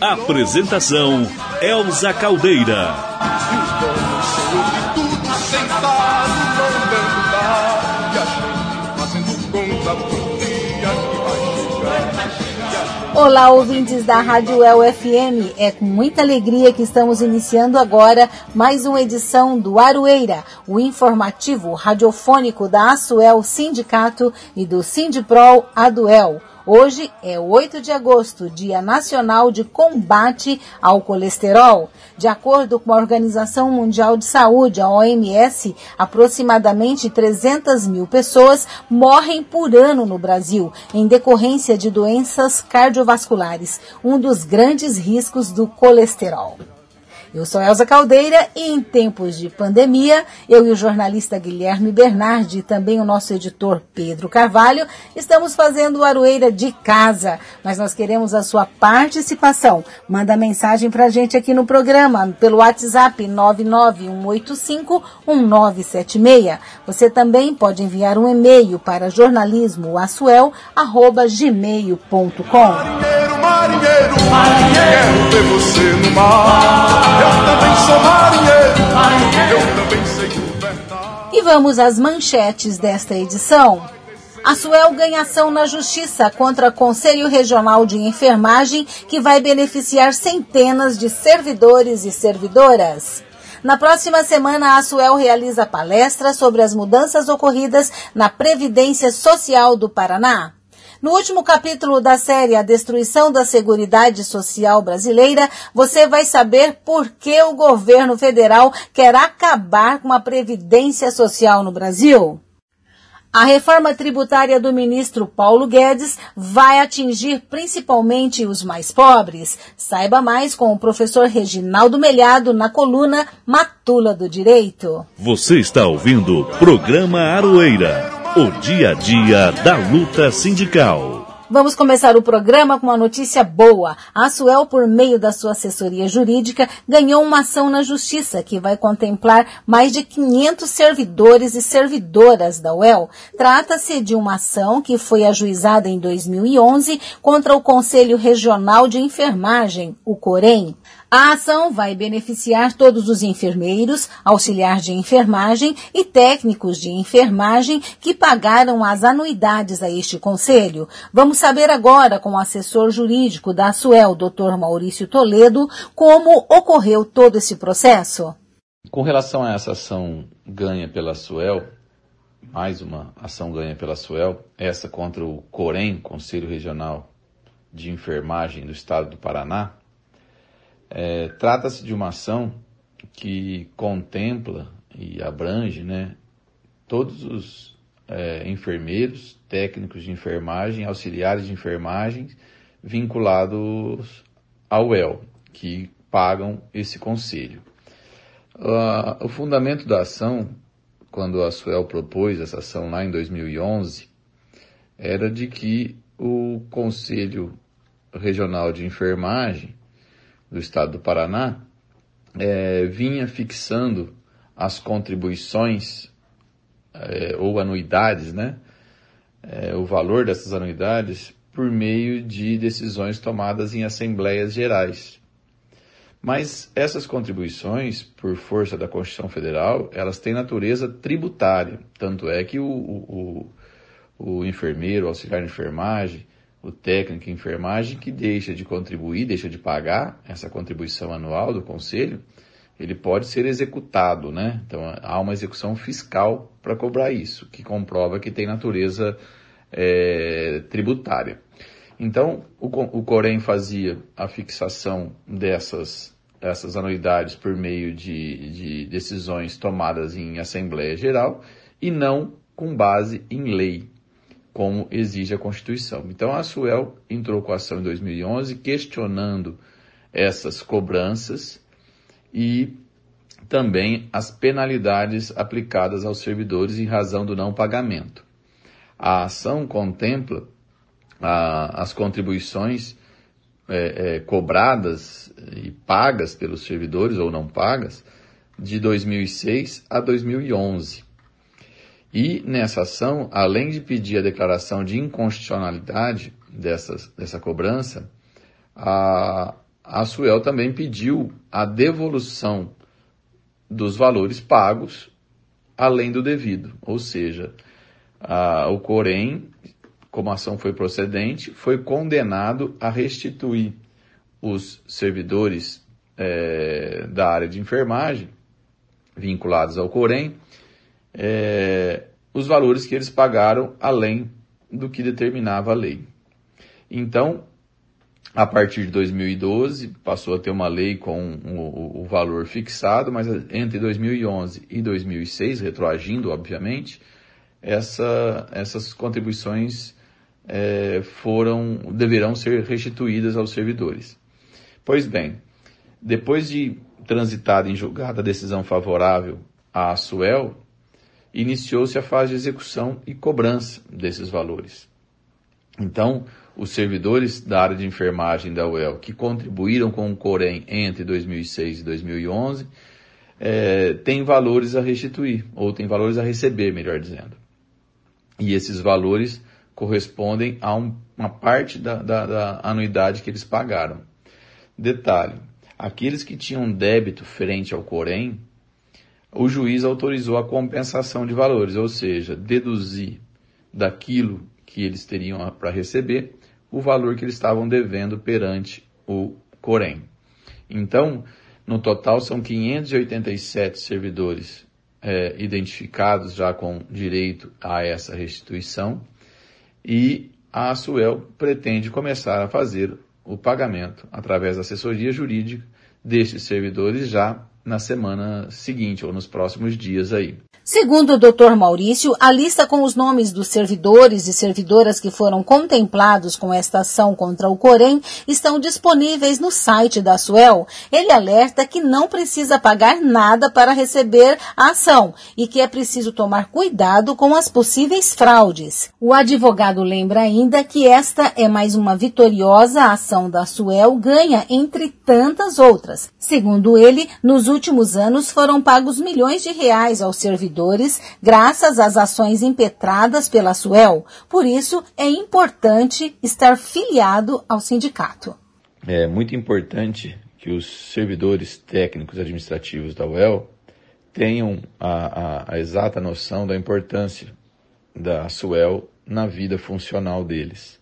Apresentação Elza Caldeira. Olá, ouvintes da Rádio El FM. É com muita alegria que estamos iniciando agora mais uma edição do Aroeira, o informativo radiofônico da Asuel Sindicato e do Sindiprol Aduel. Hoje é 8 de agosto, Dia Nacional de Combate ao Colesterol. De acordo com a Organização Mundial de Saúde, a OMS, aproximadamente 300 mil pessoas morrem por ano no Brasil em decorrência de doenças cardiovasculares, um dos grandes riscos do colesterol. Eu sou Elza Caldeira e em tempos de pandemia, eu e o jornalista Guilherme Bernardi e também o nosso editor Pedro Carvalho estamos fazendo o Aroeira de casa, mas nós queremos a sua participação. Manda mensagem pra gente aqui no programa pelo WhatsApp 991851976. Você também pode enviar um e-mail para jornalismoaçuel@gmail.com. Marinheiro, marinheiro, quero ver você no mar. Eu também sou marinheiro, eu também sei. E vamos às manchetes desta edição. A Suel ganha ação na Justiça contra o Conselho Regional de Enfermagem, que vai beneficiar centenas de servidores e servidoras. Na próxima semana, a Suel realiza palestra sobre as mudanças ocorridas na Previdência Social do Paraná. No último capítulo da série A Destruição da Seguridade Social Brasileira, você vai saber por que o governo federal quer acabar com a previdência social no Brasil. A reforma tributária do ministro Paulo Guedes vai atingir principalmente os mais pobres. Saiba mais com o professor Reginaldo Melhado na coluna Matula do Direito. Você está ouvindo o programa Aroeira. O dia a dia da luta sindical. Vamos começar o programa com uma notícia boa. A Suel, por meio da sua assessoria jurídica, ganhou uma ação na Justiça que vai contemplar mais de 500 servidores e servidoras da UEL. Trata-se de uma ação que foi ajuizada em 2011 contra o Conselho Regional de Enfermagem, o COREM. A ação vai beneficiar todos os enfermeiros, auxiliar de enfermagem e técnicos de enfermagem que pagaram as anuidades a este conselho. Vamos saber agora com o assessor jurídico da Suel, Dr. Maurício Toledo, como ocorreu todo esse processo. Com relação a essa ação ganha pela Suel, mais uma ação ganha pela Suel, essa contra o COREM, Conselho Regional de Enfermagem do Estado do Paraná, é, Trata-se de uma ação que contempla e abrange né, todos os é, enfermeiros, técnicos de enfermagem, auxiliares de enfermagem vinculados ao EL, que pagam esse conselho. Uh, o fundamento da ação, quando a Suel propôs essa ação lá em 2011, era de que o Conselho Regional de Enfermagem do Estado do Paraná é, vinha fixando as contribuições é, ou anuidades, né? É, o valor dessas anuidades por meio de decisões tomadas em assembleias gerais. Mas essas contribuições, por força da Constituição Federal, elas têm natureza tributária. Tanto é que o, o, o enfermeiro, o auxiliar de enfermagem, o técnico em enfermagem que deixa de contribuir, deixa de pagar essa contribuição anual do conselho, ele pode ser executado, né? Então há uma execução fiscal para cobrar isso, que comprova que tem natureza é, tributária. Então o, o Corém fazia a fixação dessas essas anuidades por meio de, de decisões tomadas em Assembleia Geral e não com base em lei, como exige a Constituição. Então a Suel entrou com a ação em 2011 questionando essas cobranças e também as penalidades aplicadas aos servidores em razão do não pagamento. A ação contempla a, as contribuições é, é, cobradas e pagas pelos servidores ou não pagas de 2006 a 2011. E nessa ação, além de pedir a declaração de inconstitucionalidade dessas, dessa cobrança, a, a Suel também pediu a devolução dos valores pagos além do devido, ou seja, a, o Corém, como a ação foi procedente, foi condenado a restituir os servidores é, da área de enfermagem vinculados ao Corém é, os valores que eles pagaram além do que determinava a lei. Então, a partir de 2012, passou a ter uma lei com o, o, valor fixado, mas entre 2011 e 2006, retroagindo, obviamente, essa, essas contribuições é, foram, deverão ser restituídas aos servidores. Pois bem, depois de transitada em julgada a decisão favorável à Suel, iniciou-se a fase de execução e cobrança desses valores. Então, os servidores da área de enfermagem da UEL que contribuíram com o Corém entre 2006 e 2011 é, têm valores a restituir, ou têm valores a receber, melhor dizendo. E esses valores correspondem a um, uma parte da, da, da anuidade que eles pagaram. Detalhe: aqueles que tinham débito frente ao Corém o juiz autorizou a compensação de valores, ou seja, deduzir daquilo que eles teriam para receber o valor que eles estavam devendo perante o Corém. Então, no total são 587 servidores é, identificados já com direito a essa restituição e a Asuel pretende começar a fazer o pagamento através da assessoria jurídica destes servidores já na semana seguinte ou nos próximos dias aí. Segundo o Dr. Maurício, a lista com os nomes dos servidores e servidoras que foram contemplados com esta ação contra o Corém estão disponíveis no site da Suel. Ele alerta que não precisa pagar nada para receber a ação e que é preciso tomar cuidado com as possíveis fraudes. O advogado lembra ainda que esta é mais uma vitoriosa ação da Suel ganha entre tantas outras. Segundo ele, nos últimos anos foram pagos milhões de reais aos servidores servidores graças às ações impetradas pela Suel. Por isso, é importante estar filiado ao sindicato. É muito importante que os servidores técnicos administrativos da UEL tenham a, a, a exata noção da importância da Suel na vida funcional deles.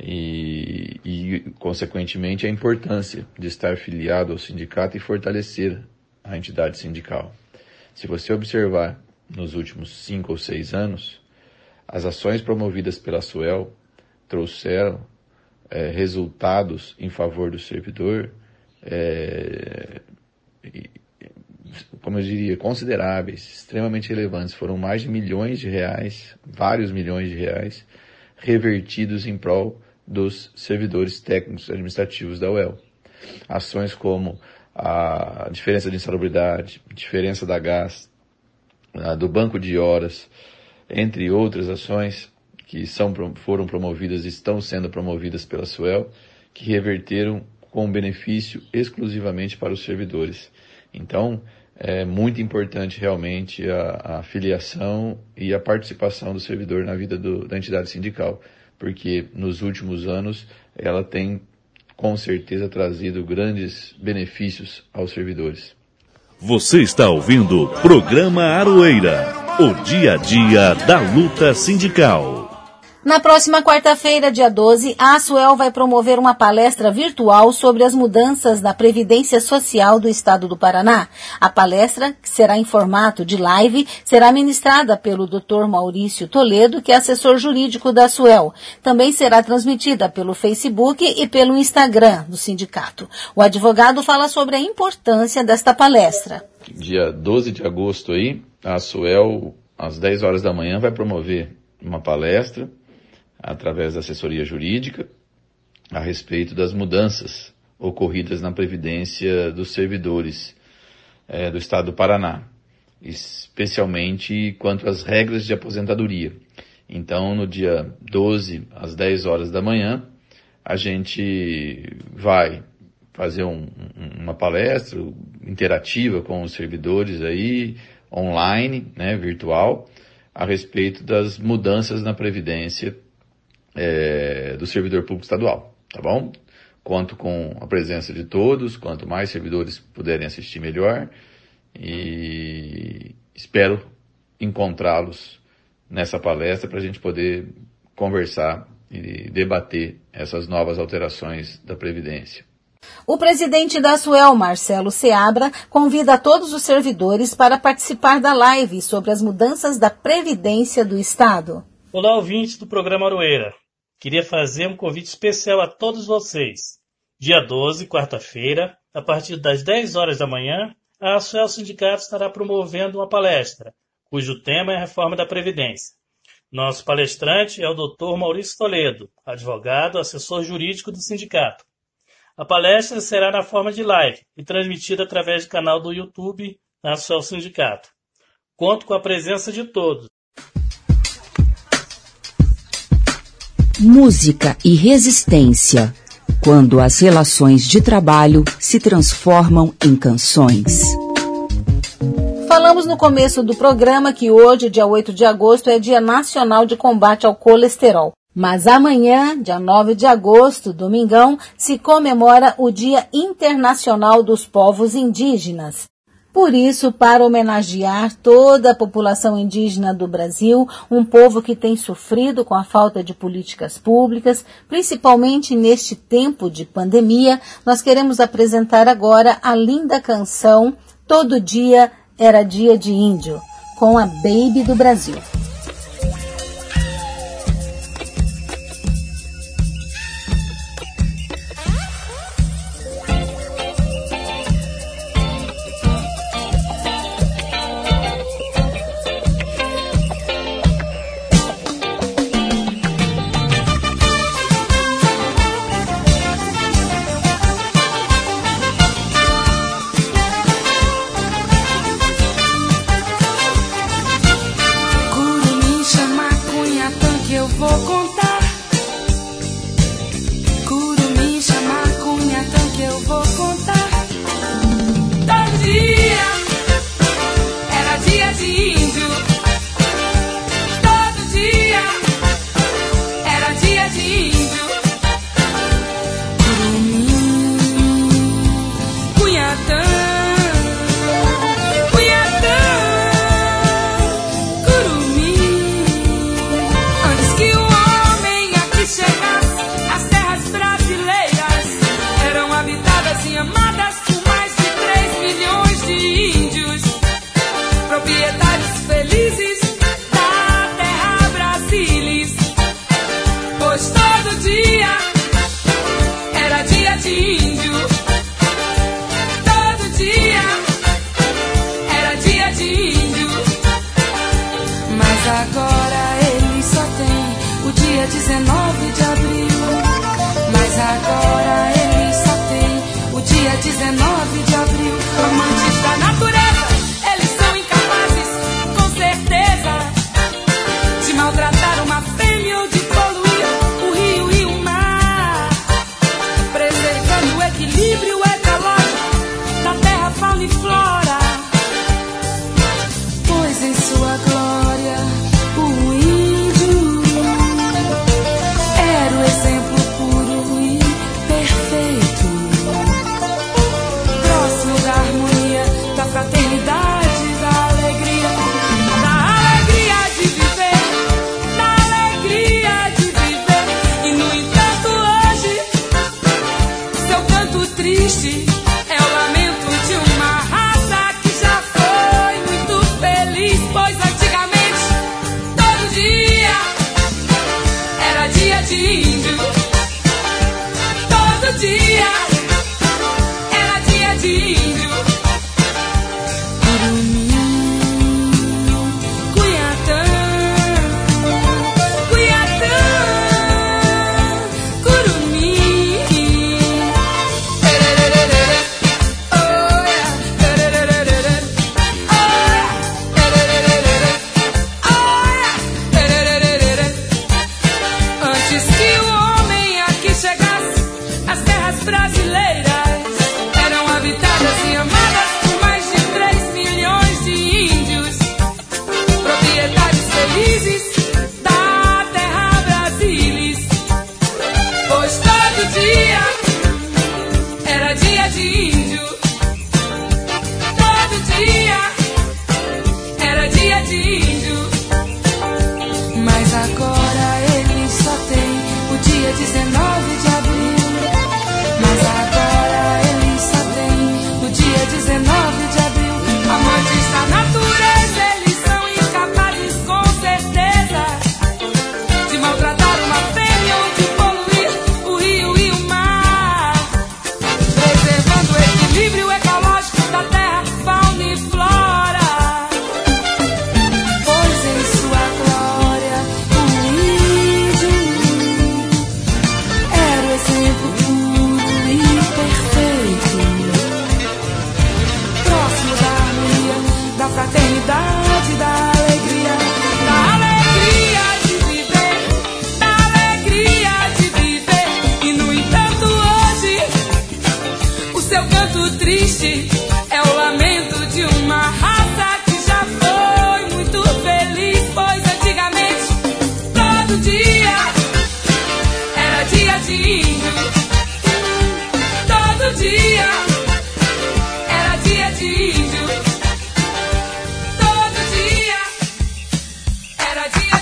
E, e, consequentemente, a importância de estar filiado ao sindicato e fortalecer a entidade sindical. Se você observar nos últimos cinco ou seis anos, as ações promovidas pela Suel trouxeram é, resultados em favor do servidor, é, como eu diria, consideráveis, extremamente relevantes. Foram mais de milhões de reais, vários milhões de reais, revertidos em prol dos servidores técnicos administrativos da UEL. Ações como a diferença de insalubridade, diferença da gás, do banco de horas, entre outras ações que são, foram promovidas e estão sendo promovidas pela Suel, que reverteram com benefício exclusivamente para os servidores. Então, é muito importante realmente a, a filiação e a participação do servidor na vida do, da entidade sindical, porque nos últimos anos ela tem com certeza trazido grandes benefícios aos servidores. Você está ouvindo o programa Aroeira, o dia a dia da luta sindical. Na próxima quarta-feira, dia 12, a Asuel vai promover uma palestra virtual sobre as mudanças da Previdência Social do Estado do Paraná. A palestra, que será em formato de live, será ministrada pelo Dr. Maurício Toledo, que é assessor jurídico da Asuel. Também será transmitida pelo Facebook e pelo Instagram do sindicato. O advogado fala sobre a importância desta palestra. Dia 12 de agosto aí, a Asuel, às 10 horas da manhã, vai promover uma palestra através da assessoria jurídica, a respeito das mudanças ocorridas na Previdência dos servidores é, do Estado do Paraná, especialmente quanto às regras de aposentadoria. Então, no dia 12, às 10 horas da manhã, a gente vai fazer um, uma palestra interativa com os servidores aí, online, né, virtual, a respeito das mudanças na Previdência é, do servidor público estadual, tá bom? Conto com a presença de todos, quanto mais servidores puderem assistir, melhor, e espero encontrá-los nessa palestra para a gente poder conversar e debater essas novas alterações da Previdência. O presidente da Suel, Marcelo Seabra, convida todos os servidores para participar da live sobre as mudanças da Previdência do Estado. Olá, ouvintes do programa Aroeira. Queria fazer um convite especial a todos vocês. Dia 12, quarta-feira, a partir das 10 horas da manhã, a Asuel Sindicato estará promovendo uma palestra, cujo tema é a reforma da Previdência. Nosso palestrante é o Dr. Maurício Toledo, advogado, assessor jurídico do sindicato. A palestra será na forma de live e transmitida através do canal do YouTube da Asuel Sindicato. Conto com a presença de todos. Música e resistência. Quando as relações de trabalho se transformam em canções. Falamos no começo do programa que hoje, dia 8 de agosto, é Dia Nacional de Combate ao Colesterol. Mas amanhã, dia 9 de agosto, domingão, se comemora o Dia Internacional dos Povos Indígenas. Por isso, para homenagear toda a população indígena do Brasil, um povo que tem sofrido com a falta de políticas públicas, principalmente neste tempo de pandemia, nós queremos apresentar agora a linda canção Todo Dia Era Dia de Índio, com a Baby do Brasil.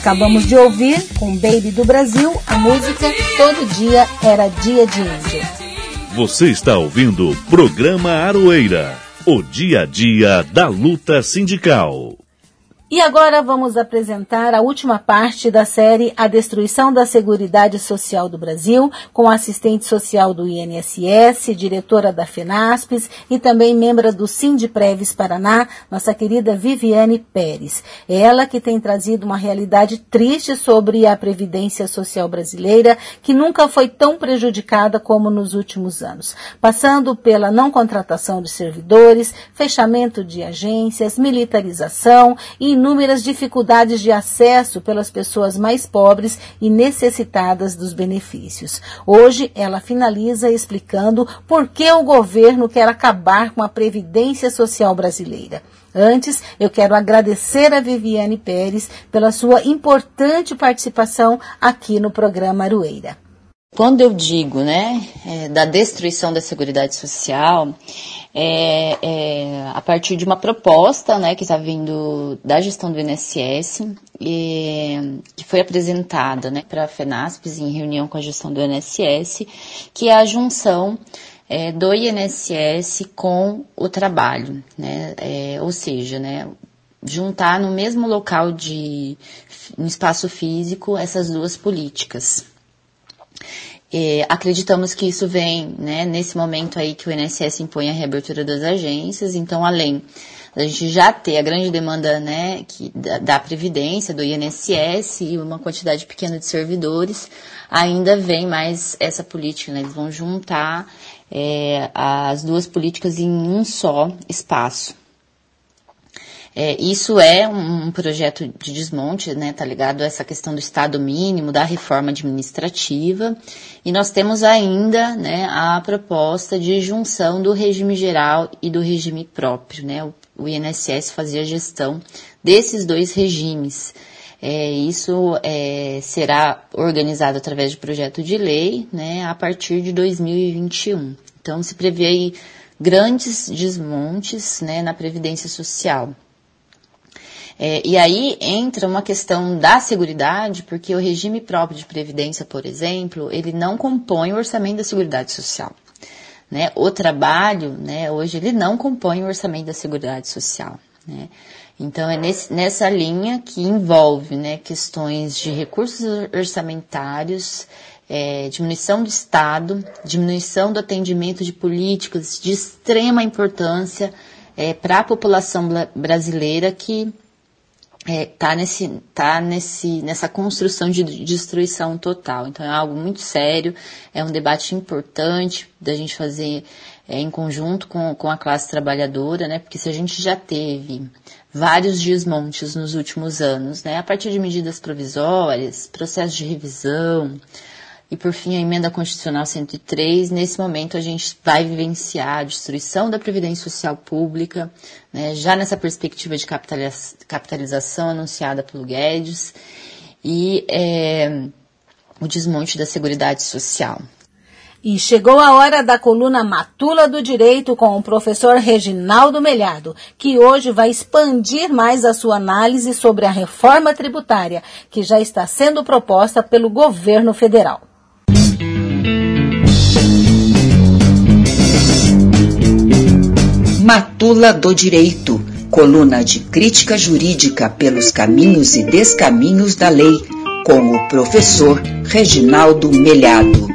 Acabamos de ouvir, com Baby do Brasil, a música Todo Dia Era Dia de Índio. Você está ouvindo o programa Aroeira, o dia a dia da luta sindical. E agora vamos apresentar a última parte da série A Destruição da Seguridade Social do Brasil, com a assistente social do INSS, diretora da FENASPES e também membro do Sindpreves Paraná, nossa querida Viviane Pérez. Ela que tem trazido uma realidade triste sobre a Previdência Social brasileira, que nunca foi tão prejudicada como nos últimos anos, passando pela não contratação de servidores, fechamento de agências, militarização e inúmeras dificuldades de acesso pelas pessoas mais pobres e necessitadas dos benefícios. Hoje, ela finaliza explicando por que o governo quer acabar com a Previdência Social brasileira. Antes, eu quero agradecer a Viviane Pérez pela sua importante participação aqui no programa Arueira. Quando eu digo, né, é, da destruição da Seguridade Social, é, é, a partir de uma proposta, né, que está vindo da gestão do INSS, e, que foi apresentada, né, para a FENASPES em reunião com a gestão do INSS, que é a junção é, do INSS com o trabalho, né, é, ou seja, né, juntar no mesmo local de, no espaço físico, essas duas políticas. É, acreditamos que isso vem né, nesse momento aí que o INSS impõe a reabertura das agências, então além da gente já ter a grande demanda né, que, da, da Previdência, do INSS e uma quantidade pequena de servidores, ainda vem mais essa política, né, eles vão juntar é, as duas políticas em um só espaço. É, isso é um, projeto de desmonte, né, tá ligado a essa questão do Estado mínimo, da reforma administrativa, e nós temos ainda, né, a proposta de junção do regime geral e do regime próprio, né, o, o INSS fazia gestão desses dois regimes. É, isso é, será organizado através de projeto de lei, né, a partir de 2021. Então, se prevê aí grandes desmontes, né, na Previdência Social. É, e aí entra uma questão da seguridade, porque o regime próprio de previdência, por exemplo, ele não compõe o orçamento da Seguridade Social. Né? O trabalho, né, hoje, ele não compõe o orçamento da Seguridade Social. Né? Então, é nesse, nessa linha que envolve né, questões de recursos orçamentários, é, diminuição do Estado, diminuição do atendimento de políticos de extrema importância é, para a população brasileira que é, tá nesse tá nesse nessa construção de destruição total. Então é algo muito sério é um debate importante da gente fazer é, em conjunto com, com a classe trabalhadora né? Porque se a gente já teve vários desmontes nos últimos anos né? A partir de medidas provisórias processos de revisão e, por fim, a emenda constitucional 103. Nesse momento, a gente vai vivenciar a destruição da Previdência Social Pública, né, já nessa perspectiva de capitalização anunciada pelo Guedes, e é, o desmonte da Seguridade Social. E chegou a hora da coluna Matula do Direito com o professor Reginaldo Melhado, que hoje vai expandir mais a sua análise sobre a reforma tributária, que já está sendo proposta pelo governo federal. Matula do Direito, coluna de crítica jurídica pelos caminhos e descaminhos da lei, com o professor Reginaldo Melhado.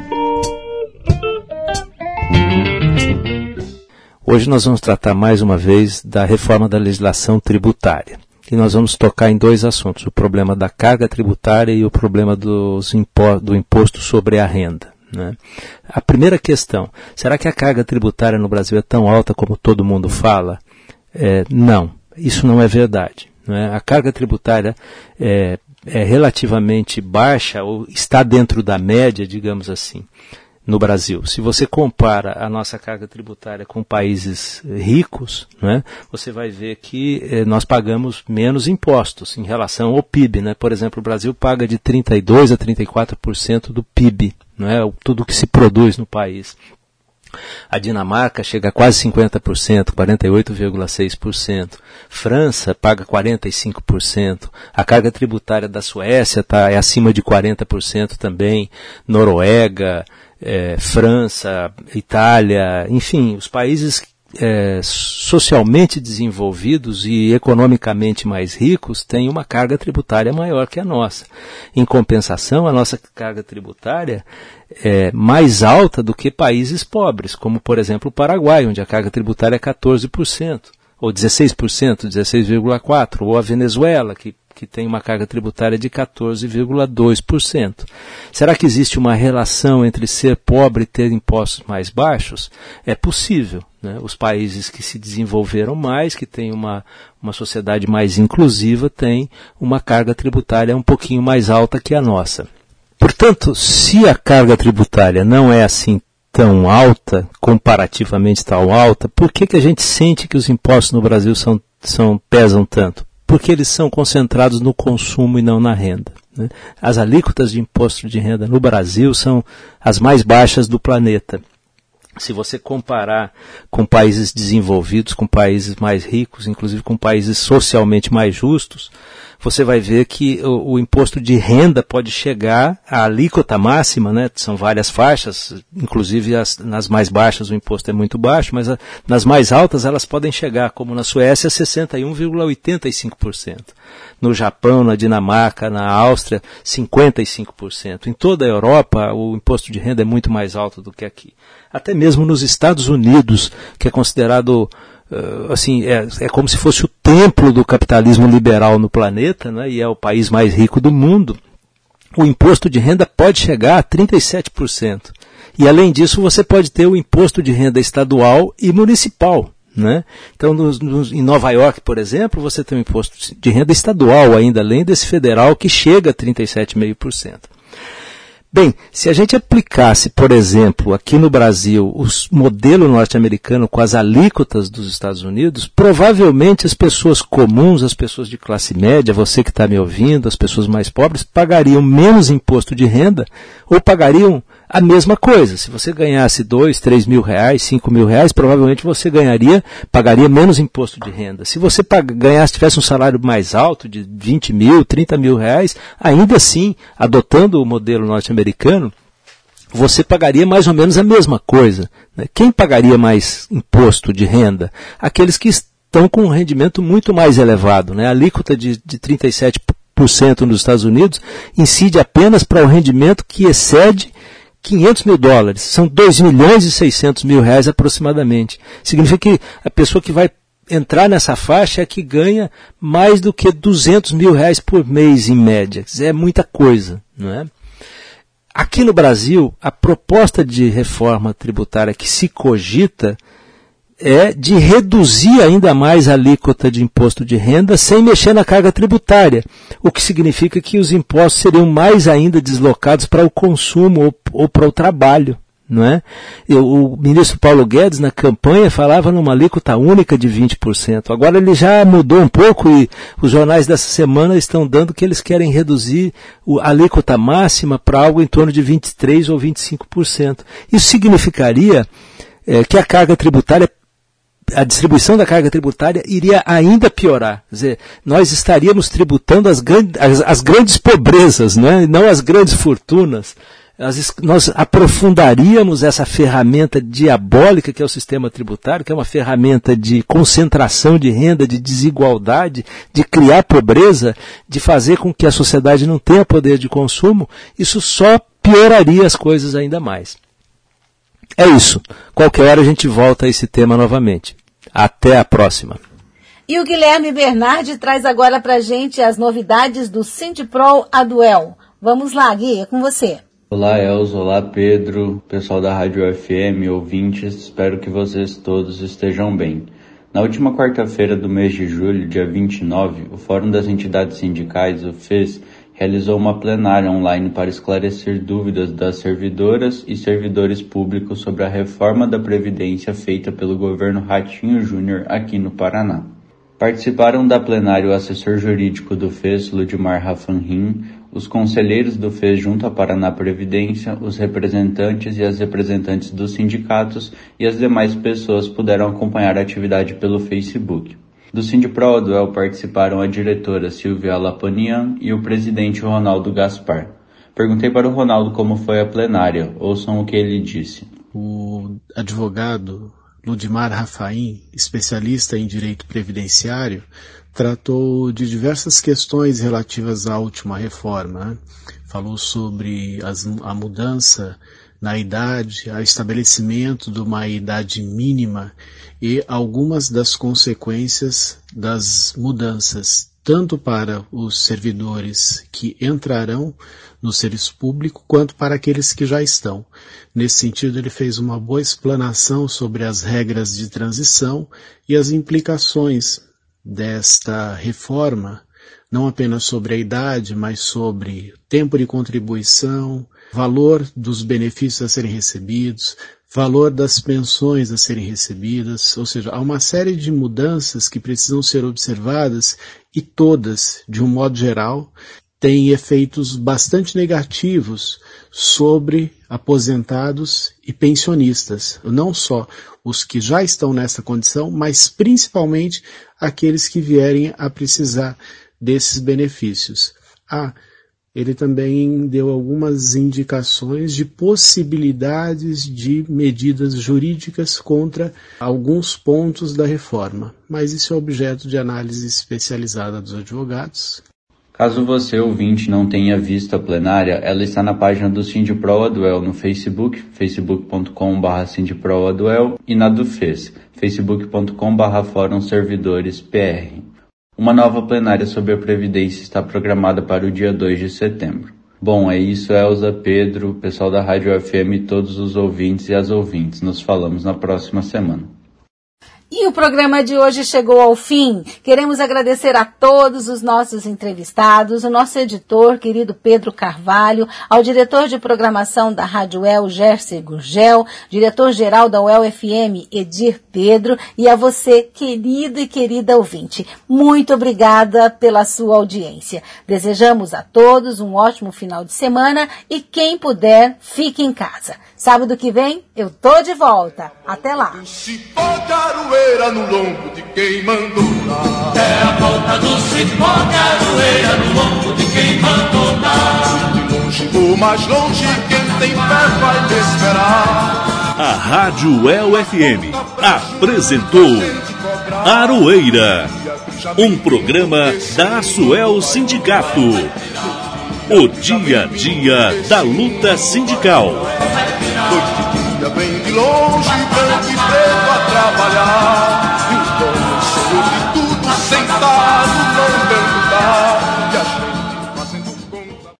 Hoje nós vamos tratar mais uma vez da reforma da legislação tributária. E nós vamos tocar em dois assuntos: o problema da carga tributária e o problema impo do imposto sobre a renda. Né? A primeira questão: será que a carga tributária no Brasil é tão alta como todo mundo fala? É, não, isso não é verdade. Né? A carga tributária é, é relativamente baixa ou está dentro da média, digamos assim no Brasil. Se você compara a nossa carga tributária com países ricos, né, você vai ver que eh, nós pagamos menos impostos em relação ao PIB. Né? Por exemplo, o Brasil paga de 32% a 34% do PIB, né, tudo que se produz no país. A Dinamarca chega a quase 50%, 48,6%. França paga 45%. A carga tributária da Suécia tá, é acima de 40% também. Noruega, é, França, Itália, enfim, os países é, socialmente desenvolvidos e economicamente mais ricos têm uma carga tributária maior que a nossa. Em compensação, a nossa carga tributária é mais alta do que países pobres, como por exemplo o Paraguai, onde a carga tributária é 14%, ou 16%, 16,4%, ou a Venezuela, que que tem uma carga tributária de 14,2%. Será que existe uma relação entre ser pobre e ter impostos mais baixos? É possível. Né? Os países que se desenvolveram mais, que têm uma, uma sociedade mais inclusiva, têm uma carga tributária um pouquinho mais alta que a nossa. Portanto, se a carga tributária não é assim tão alta, comparativamente tão alta, por que, que a gente sente que os impostos no Brasil são, são, pesam tanto? Porque eles são concentrados no consumo e não na renda. Né? As alíquotas de imposto de renda no Brasil são as mais baixas do planeta. Se você comparar com países desenvolvidos, com países mais ricos, inclusive com países socialmente mais justos, você vai ver que o, o, imposto de renda pode chegar à alíquota máxima, né? São várias faixas, inclusive as, nas mais baixas o imposto é muito baixo, mas a, nas mais altas elas podem chegar, como na Suécia, a 61,85%. No Japão, na Dinamarca, na Áustria, 55%. Em toda a Europa, o imposto de renda é muito mais alto do que aqui. Até mesmo nos Estados Unidos, que é considerado uh, assim, é, é como se fosse o templo do capitalismo liberal no planeta, né, e é o país mais rico do mundo, o imposto de renda pode chegar a 37%. E além disso, você pode ter o imposto de renda estadual e municipal. Né? Então, nos, nos, em Nova York, por exemplo, você tem um imposto de renda estadual ainda, além desse federal, que chega a 37,5%. Bem, se a gente aplicasse, por exemplo, aqui no Brasil, o modelo norte-americano com as alíquotas dos Estados Unidos, provavelmente as pessoas comuns, as pessoas de classe média, você que está me ouvindo, as pessoas mais pobres, pagariam menos imposto de renda ou pagariam a mesma coisa. Se você ganhasse 2, 3 mil reais, 5 mil reais, provavelmente você ganharia, pagaria menos imposto de renda. Se você ganhasse, tivesse um salário mais alto, de 20 mil, 30 mil reais, ainda assim, adotando o modelo norte-americano, você pagaria mais ou menos a mesma coisa. Né? Quem pagaria mais imposto de renda? Aqueles que estão com um rendimento muito mais elevado. Né? A alíquota de, de 37% nos Estados Unidos incide apenas para o rendimento que excede 500 mil dólares, são 2 milhões e 600 mil reais aproximadamente. Significa que a pessoa que vai entrar nessa faixa é que ganha mais do que 200 mil reais por mês em média. É muita coisa, não é? Aqui no Brasil, a proposta de reforma tributária que se cogita é de reduzir ainda mais a alíquota de imposto de renda sem mexer na carga tributária, o que significa que os impostos seriam mais ainda deslocados para o consumo ou, ou para o trabalho. não é? O ministro Paulo Guedes, na campanha, falava numa alíquota única de 20%. Agora ele já mudou um pouco e os jornais dessa semana estão dando que eles querem reduzir a alíquota máxima para algo em torno de 23% ou 25%. Isso significaria é, que a carga tributária a distribuição da carga tributária iria ainda piorar. Quer dizer, nós estaríamos tributando as, grandes, as, as grandes pobrezas, né? não as grandes fortunas. As, nós aprofundaríamos essa ferramenta diabólica que é o sistema tributário, que é uma ferramenta de concentração de renda, de desigualdade, de criar pobreza, de fazer com que a sociedade não tenha poder de consumo. Isso só pioraria as coisas ainda mais. É isso. Qualquer hora a gente volta a esse tema novamente. Até a próxima. E o Guilherme Bernardi traz agora para gente as novidades do Sindipro Aduel. Vamos lá, Gui, é com você. Olá, Elza. Olá, Pedro. Pessoal da Rádio FM, ouvintes. Espero que vocês todos estejam bem. Na última quarta-feira do mês de julho, dia 29, o Fórum das Entidades Sindicais, o FES, realizou uma plenária online para esclarecer dúvidas das servidoras e servidores públicos sobre a reforma da Previdência feita pelo governo Ratinho Júnior aqui no Paraná. Participaram da plenária o assessor jurídico do FES, Ludmar Rafanrim, os conselheiros do FES junto à Paraná Previdência, os representantes e as representantes dos sindicatos e as demais pessoas puderam acompanhar a atividade pelo Facebook. Do Sindipro participaram a diretora Silvia Lapanian e o presidente Ronaldo Gaspar. Perguntei para o Ronaldo como foi a plenária. Ouçam o que ele disse. O advogado Ludmar Rafaim, especialista em direito previdenciário, tratou de diversas questões relativas à última reforma. Né? Falou sobre as, a mudança na idade, a estabelecimento de uma idade mínima e algumas das consequências das mudanças, tanto para os servidores que entrarão no serviço público, quanto para aqueles que já estão. Nesse sentido, ele fez uma boa explanação sobre as regras de transição e as implicações desta reforma, não apenas sobre a idade, mas sobre tempo de contribuição, valor dos benefícios a serem recebidos, valor das pensões a serem recebidas, ou seja, há uma série de mudanças que precisam ser observadas e todas, de um modo geral, têm efeitos bastante negativos sobre aposentados e pensionistas, não só os que já estão nessa condição, mas principalmente aqueles que vierem a precisar desses benefícios. Ah, ele também deu algumas indicações de possibilidades de medidas jurídicas contra alguns pontos da reforma, mas isso é objeto de análise especializada dos advogados. Caso você, ouvinte, não tenha visto a plenária, ela está na página do Sindipro Aduel no Facebook, facebook.com.br e na do FES, facebook.com.br Fórum Servidores PR. Uma nova plenária sobre a Previdência está programada para o dia 2 de setembro. Bom, é isso, Elza, Pedro, pessoal da Rádio FM, todos os ouvintes e as ouvintes. Nos falamos na próxima semana. E o programa de hoje chegou ao fim. Queremos agradecer a todos os nossos entrevistados, o nosso editor, querido Pedro Carvalho, ao diretor de programação da Rádio El, Gerson Gurgel, diretor-geral da UEL FM, Edir Pedro, e a você, querido e querida ouvinte. Muito obrigada pela sua audiência. Desejamos a todos um ótimo final de semana e quem puder, fique em casa. Sábado que vem eu tô de volta. Até lá. Caroeira no lombo de quem mandou dar. É a volta do cipó caroeira no lombo de quem mandou dar. De longe ou mais longe, quem tem fé vai me esperar. A Rádio El FM apresentou Aroeira, um programa da Suel Sindicato. O dia a dia da luta sindical. Noite e dia vem de longe, branco